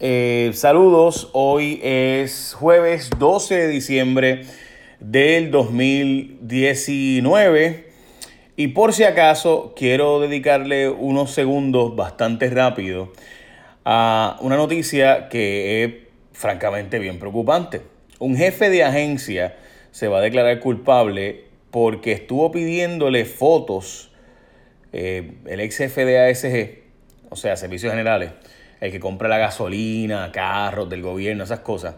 Eh, saludos, hoy es jueves 12 de diciembre del 2019 y por si acaso quiero dedicarle unos segundos bastante rápido a una noticia que es francamente bien preocupante. Un jefe de agencia se va a declarar culpable porque estuvo pidiéndole fotos, eh, el ex jefe de ASG, o sea, Servicios Generales, el que compra la gasolina, carros del gobierno, esas cosas.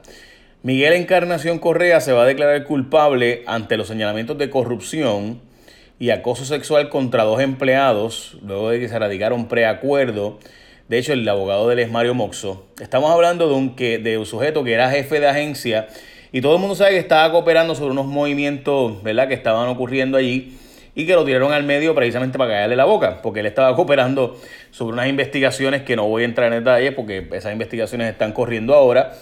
Miguel Encarnación Correa se va a declarar culpable ante los señalamientos de corrupción y acoso sexual contra dos empleados, luego de que se radicaron preacuerdo. De hecho, el abogado del es Mario Moxo. Estamos hablando de un, que, de un sujeto que era jefe de agencia y todo el mundo sabe que estaba cooperando sobre unos movimientos ¿verdad? que estaban ocurriendo allí y que lo tiraron al medio precisamente para callarle la boca, porque él estaba cooperando sobre unas investigaciones que no voy a entrar en detalles porque esas investigaciones están corriendo ahora,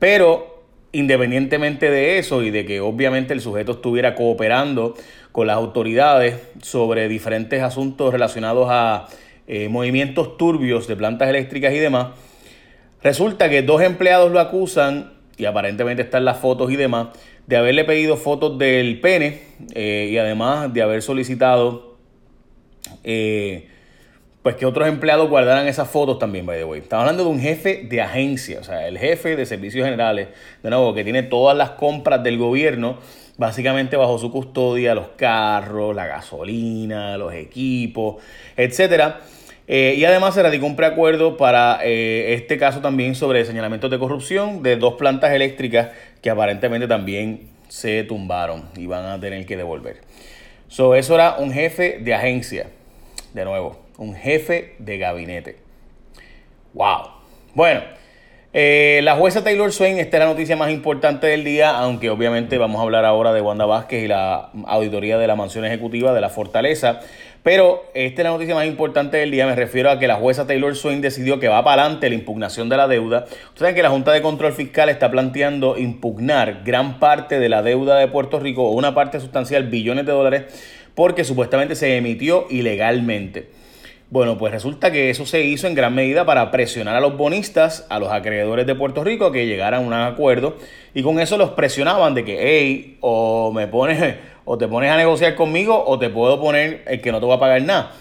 pero independientemente de eso y de que obviamente el sujeto estuviera cooperando con las autoridades sobre diferentes asuntos relacionados a eh, movimientos turbios de plantas eléctricas y demás, resulta que dos empleados lo acusan y aparentemente están las fotos y demás de haberle pedido fotos del pene eh, y además de haber solicitado eh, pues que otros empleados guardaran esas fotos también, by the way. Estamos hablando de un jefe de agencia, o sea, el jefe de servicios generales, de nuevo, que tiene todas las compras del gobierno, básicamente bajo su custodia, los carros, la gasolina, los equipos, etcétera. Eh, y además se radicó un preacuerdo para este caso también sobre señalamientos de corrupción de dos plantas eléctricas que aparentemente también se tumbaron y van a tener que devolver. So, eso era un jefe de agencia, de nuevo, un jefe de gabinete. ¡Wow! Bueno, eh, la jueza Taylor Swain, esta es la noticia más importante del día, aunque obviamente vamos a hablar ahora de Wanda Vázquez y la auditoría de la mansión ejecutiva de la Fortaleza. Pero esta es la noticia más importante del día. Me refiero a que la jueza Taylor Swain decidió que va para adelante la impugnación de la deuda. Ustedes saben que la Junta de Control Fiscal está planteando impugnar gran parte de la deuda de Puerto Rico, o una parte sustancial, billones de dólares, porque supuestamente se emitió ilegalmente. Bueno, pues resulta que eso se hizo en gran medida para presionar a los bonistas, a los acreedores de Puerto Rico, que llegaran a un acuerdo y con eso los presionaban de que, hey, o me pones o te pones a negociar conmigo o te puedo poner el que no te va a pagar nada.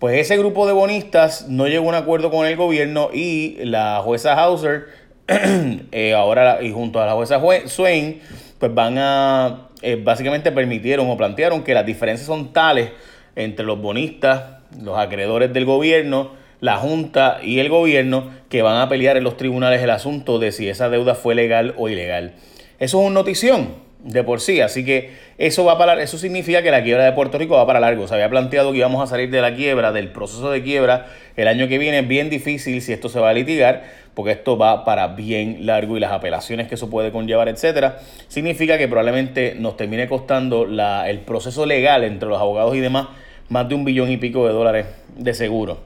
Pues ese grupo de bonistas no llegó a un acuerdo con el gobierno y la jueza Hauser, eh, ahora y junto a la jueza Swain, pues van a, eh, básicamente permitieron o plantearon que las diferencias son tales entre los bonistas, los acreedores del gobierno, la Junta y el gobierno que van a pelear en los tribunales el asunto de si esa deuda fue legal o ilegal. Eso es una notición de por sí. Así que eso va para eso significa que la quiebra de Puerto Rico va para largo. Se había planteado que íbamos a salir de la quiebra, del proceso de quiebra, el año que viene. Bien difícil si esto se va a litigar, porque esto va para bien largo y las apelaciones que eso puede conllevar, etcétera. Significa que probablemente nos termine costando la, el proceso legal entre los abogados y demás más de un billón y pico de dólares de seguro.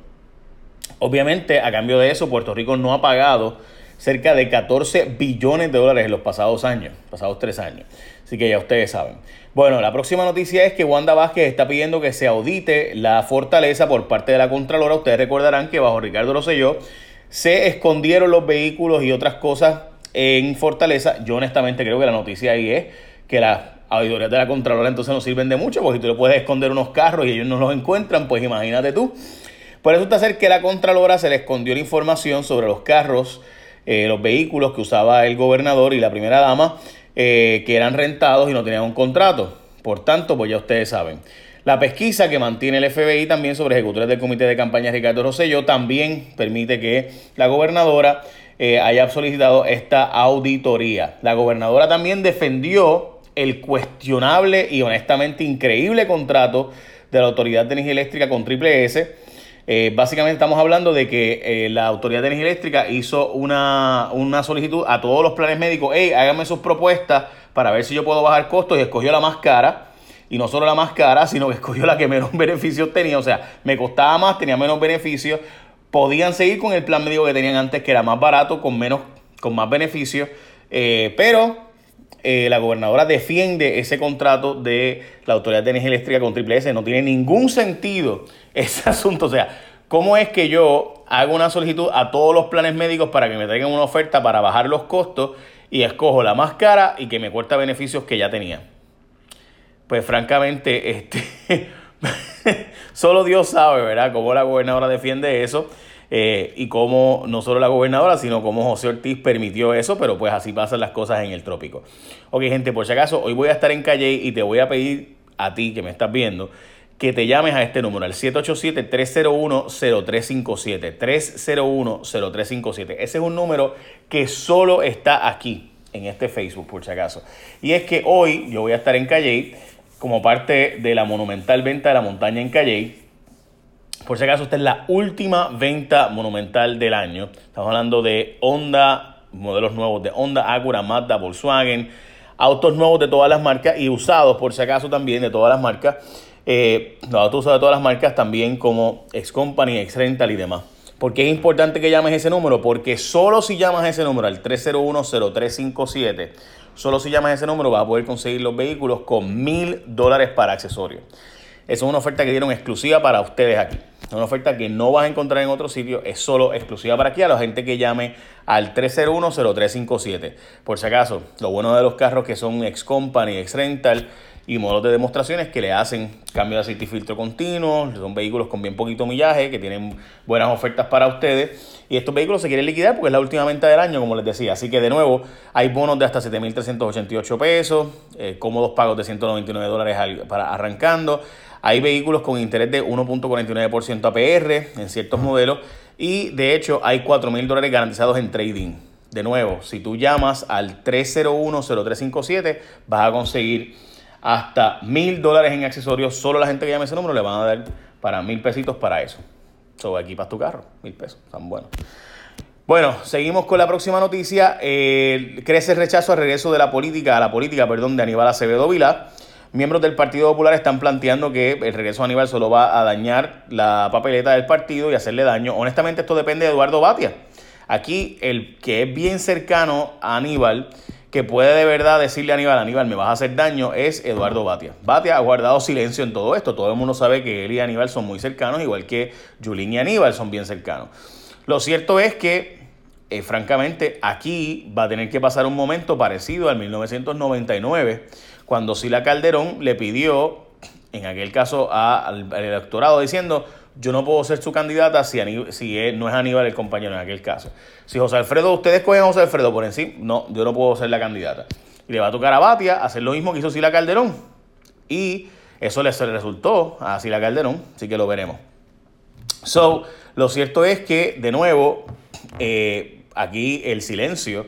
Obviamente, a cambio de eso, Puerto Rico no ha pagado cerca de 14 billones de dólares en los pasados años, pasados tres años. Así que ya ustedes saben. Bueno, la próxima noticia es que Wanda Vázquez está pidiendo que se audite la fortaleza por parte de la Contralora. Ustedes recordarán que bajo Ricardo Rosselló se escondieron los vehículos y otras cosas en Fortaleza. Yo honestamente creo que la noticia ahí es que las auditorías de la Contralora entonces no sirven de mucho, porque si tú le puedes esconder unos carros y ellos no los encuentran, pues imagínate tú. Por eso está ser que la Contralora se le escondió la información sobre los carros eh, los vehículos que usaba el gobernador y la primera dama, eh, que eran rentados y no tenían un contrato. Por tanto, pues ya ustedes saben. La pesquisa que mantiene el FBI también sobre ejecutores del comité de campaña Ricardo Rosselló también permite que la gobernadora eh, haya solicitado esta auditoría. La gobernadora también defendió el cuestionable y honestamente increíble contrato de la Autoridad de Energía Eléctrica con Triple S eh, básicamente estamos hablando de que eh, la Autoridad de Energía Eléctrica hizo una, solicitud a todos los planes médicos, hey, háganme sus propuestas para ver si yo puedo bajar costos y escogió la más cara. Y no solo la más cara, sino que escogió la que menos beneficios tenía. O sea, me costaba más, tenía menos beneficios. Podían seguir con el plan médico que tenían antes, que era más barato, con, menos, con más beneficios. Eh, pero la gobernadora defiende ese contrato de la Autoridad de Energía Eléctrica con Triple S. No tiene ningún sentido ese asunto. O sea, ¿cómo es que yo hago una solicitud a todos los planes médicos para que me traigan una oferta para bajar los costos y escojo la más cara y que me cuesta beneficios que ya tenía? Pues francamente, este, solo Dios sabe, ¿verdad?, cómo la gobernadora defiende eso. Eh, y cómo no solo la gobernadora, sino cómo José Ortiz permitió eso, pero pues así pasan las cosas en el trópico. Ok, gente, por si acaso, hoy voy a estar en Calle y te voy a pedir a ti que me estás viendo que te llames a este número, al 787-301-0357. 301-0357. Ese es un número que solo está aquí, en este Facebook, por si acaso. Y es que hoy yo voy a estar en Calle como parte de la monumental venta de la montaña en Calle por si acaso, esta es la última venta monumental del año. Estamos hablando de Honda, modelos nuevos de Honda, Acura, Mazda, Volkswagen, autos nuevos de todas las marcas y usados, por si acaso, también de todas las marcas. Eh, los autos usados de todas las marcas también como X-Company, X-Rental y demás. ¿Por qué es importante que llames ese número? Porque solo si llamas ese número al 301-0357, solo si llamas ese número vas a poder conseguir los vehículos con mil dólares para accesorios. Es una oferta que dieron exclusiva para ustedes aquí. Es una oferta que no vas a encontrar en otro sitio, es solo exclusiva para aquí a la gente que llame al 301-0357. Por si acaso, lo bueno de los carros que son ex company, ex rental y modos de demostraciones que le hacen cambio de aceite y filtro continuo, son vehículos con bien poquito millaje, que tienen buenas ofertas para ustedes. Y estos vehículos se quieren liquidar porque es la última venta del año, como les decía. Así que de nuevo, hay bonos de hasta 7.388 pesos, eh, cómodos pagos de 199 dólares para arrancando. Hay vehículos con interés de 1.49% APR en ciertos modelos y de hecho hay 4 mil dólares garantizados en trading. De nuevo, si tú llamas al 301-0357 vas a conseguir hasta mil dólares en accesorios. Solo la gente que llame ese número le van a dar para mil pesitos para eso. So, equipas tu carro, mil pesos, están buenos. Bueno, seguimos con la próxima noticia. Crece el rechazo al regreso de la política, a la política, perdón, de Aníbal Acevedo Vilá. Miembros del Partido Popular están planteando que el regreso de Aníbal solo va a dañar la papeleta del partido y hacerle daño. Honestamente, esto depende de Eduardo Batia. Aquí, el que es bien cercano a Aníbal, que puede de verdad decirle a Aníbal, Aníbal, me vas a hacer daño, es Eduardo Batia. Batia ha guardado silencio en todo esto. Todo el mundo sabe que él y Aníbal son muy cercanos, igual que Julín y Aníbal son bien cercanos. Lo cierto es que, eh, francamente, aquí va a tener que pasar un momento parecido al 1999 cuando Sila Calderón le pidió, en aquel caso, al, electorado diciendo, yo no puedo ser su candidata si, no es Aníbal el compañero en aquel caso. Si José Alfredo, ustedes cogen a José Alfredo por encima, no, yo no puedo ser la candidata. Y le va a tocar a Batia hacer lo mismo que hizo Sila Calderón. Y eso le, resultó a Sila Calderón, así que lo veremos. So, lo cierto es que, de nuevo, eh, aquí el silencio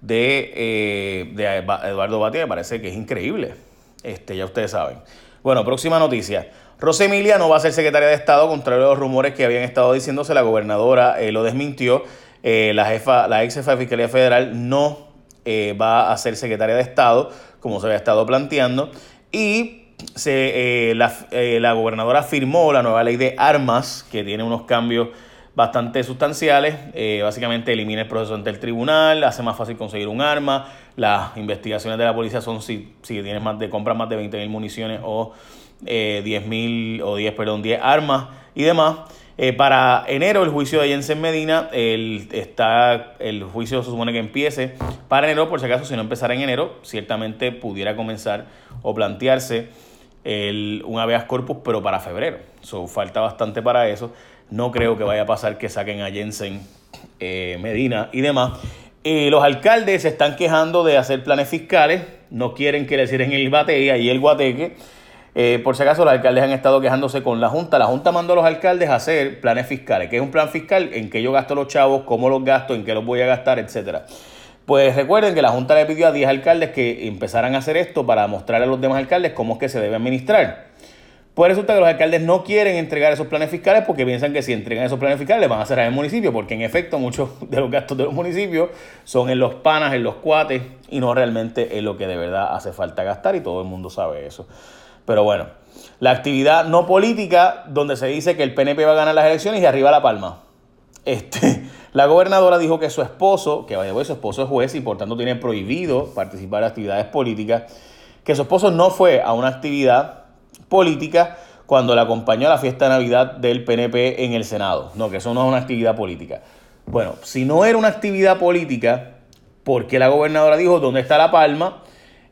de, eh, de Eduardo Batia me parece que es increíble. Este, ya ustedes saben. Bueno, próxima noticia. Rosa Emilia no va a ser secretaria de Estado, contrario a los rumores que habían estado diciéndose. La gobernadora eh, lo desmintió. Eh, la, jefa, la ex jefa de Fiscalía Federal no va a ser secretaria de Estado, como se había estado planteando. Y se, la, la gobernadora firmó la nueva ley de armas, que tiene unos cambios bastante sustanciales. Eh, básicamente elimina el proceso ante el tribunal, hace más fácil conseguir un arma. Las investigaciones de la policía son si, si tienes más de compras más de 20.000 municiones o eh, 10.000 o 10, perdón, 10 armas y demás. Eh, para enero el juicio de Jensen Medina, el, está, el juicio se supone que empiece para enero, por si acaso si no empezara en enero, ciertamente pudiera comenzar o plantearse el, un habeas corpus, pero para febrero. So, falta bastante para eso. No creo que vaya a pasar que saquen a Jensen eh, Medina y demás. Eh, los alcaldes se están quejando de hacer planes fiscales, no quieren que le cierren el bate y el guateque. Eh, por si acaso, los alcaldes han estado quejándose con la Junta. La Junta mandó a los alcaldes a hacer planes fiscales. ¿Qué es un plan fiscal? En qué yo gasto los chavos, cómo los gasto, en qué los voy a gastar, etcétera. Pues recuerden que la Junta le pidió a 10 alcaldes que empezaran a hacer esto para mostrarle a los demás alcaldes cómo es que se debe administrar. Pues resulta que los alcaldes no quieren entregar esos planes fiscales porque piensan que si entregan esos planes fiscales van a cerrar el municipio, porque en efecto muchos de los gastos de los municipios son en los panas, en los cuates y no realmente en lo que de verdad hace falta gastar y todo el mundo sabe eso. Pero bueno, la actividad no política donde se dice que el PNP va a ganar las elecciones y arriba la palma. Este, la gobernadora dijo que su esposo, que vaya, su esposo es juez y por tanto tiene prohibido participar en actividades políticas, que su esposo no fue a una actividad política cuando le acompañó a la fiesta de Navidad del PNP en el Senado. No, que eso no es una actividad política. Bueno, si no era una actividad política, ¿por qué la gobernadora dijo dónde está la palma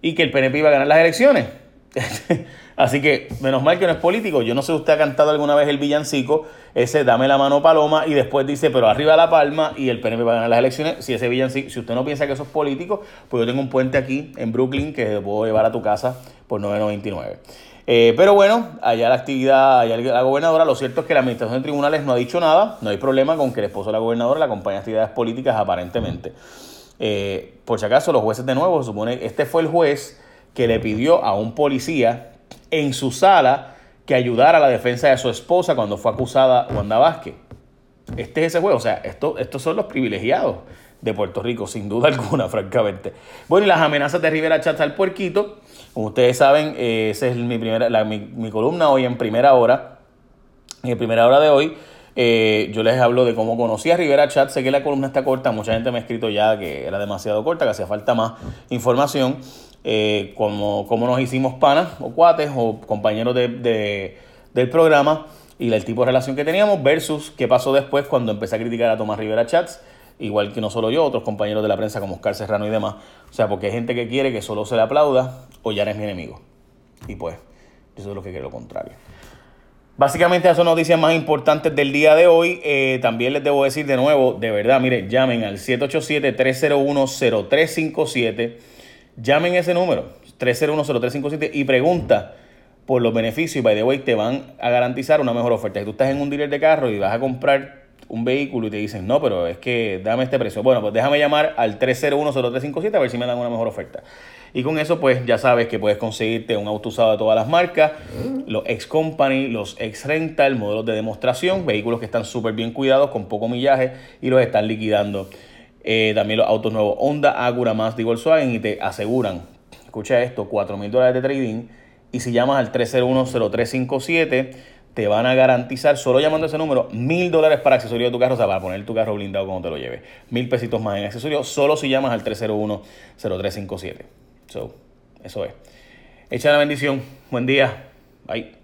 y que el PNP iba a ganar las elecciones? Así que, menos mal que no es político. Yo no sé usted ha cantado alguna vez el villancico, ese dame la mano paloma y después dice, pero arriba la palma y el PNP va a ganar las elecciones. Si ese villancico, si usted no piensa que eso es político, pues yo tengo un puente aquí en Brooklyn que puedo llevar a tu casa por 9.99. Eh, pero bueno, allá la actividad, allá la gobernadora, lo cierto es que la administración de tribunales no ha dicho nada, no hay problema con que el esposo de la gobernadora la acompañe a actividades políticas aparentemente. Eh, por si acaso, los jueces de nuevo, se supone, este fue el juez que le pidió a un policía en su sala que ayudara a la defensa de su esposa cuando fue acusada Wanda Vázquez. Este es ese juez, o sea, esto, estos son los privilegiados de Puerto Rico, sin duda alguna, francamente. Bueno, y las amenazas de Rivera Chats al puerquito, como ustedes saben, eh, esa es mi, primera, mi, columna hoy en primera hora. En primera hora de hoy, eh, yo les hablo de cómo conocí a Rivera Chat. Sé que la columna está corta, mucha gente me ha escrito ya que era demasiado corta, que hacía falta más información. Eh, cómo nos hicimos panas o cuates o compañeros de, del programa y el tipo de relación que teníamos versus qué pasó después cuando empecé a criticar a Tomás Rivera Chats igual que no solo yo, otros compañeros de la prensa como Oscar Serrano y demás. O sea, porque hay gente que quiere que solo se le aplauda o ya eres mi enemigo. Y pues, eso es lo que quiere lo contrario. Básicamente esas son noticias más importantes del día de hoy. Eh, también les debo decir de nuevo, de verdad, mire, llamen al 787-301-0357. Llamen ese número, 301-0357, y pregunta por los beneficios. Y by the way, te van a garantizar una mejor oferta. Si tú estás en un dealer de carro y vas a comprar un vehículo y te dicen, no, pero es que dame este precio. Bueno, pues déjame llamar al 301-0357 a ver si me dan una mejor oferta. Y con eso, pues ya sabes que puedes conseguirte un auto usado de todas las marcas, los ex company, los ex rental, modelos de demostración, vehículos que están súper bien cuidados, con poco millaje y los están liquidando. Eh, también los autos nuevos Honda, Acura, Mazda y Volkswagen y te aseguran, escucha esto, 4 mil dólares de trading. Y si llamas al 301-0357, te van a garantizar, solo llamando ese número, mil dólares para accesorio de tu carro, o sea, para poner tu carro blindado cuando te lo lleves. Mil pesitos más en accesorio, solo si llamas al 301-0357. So, eso es. Echa la bendición. Buen día. Bye.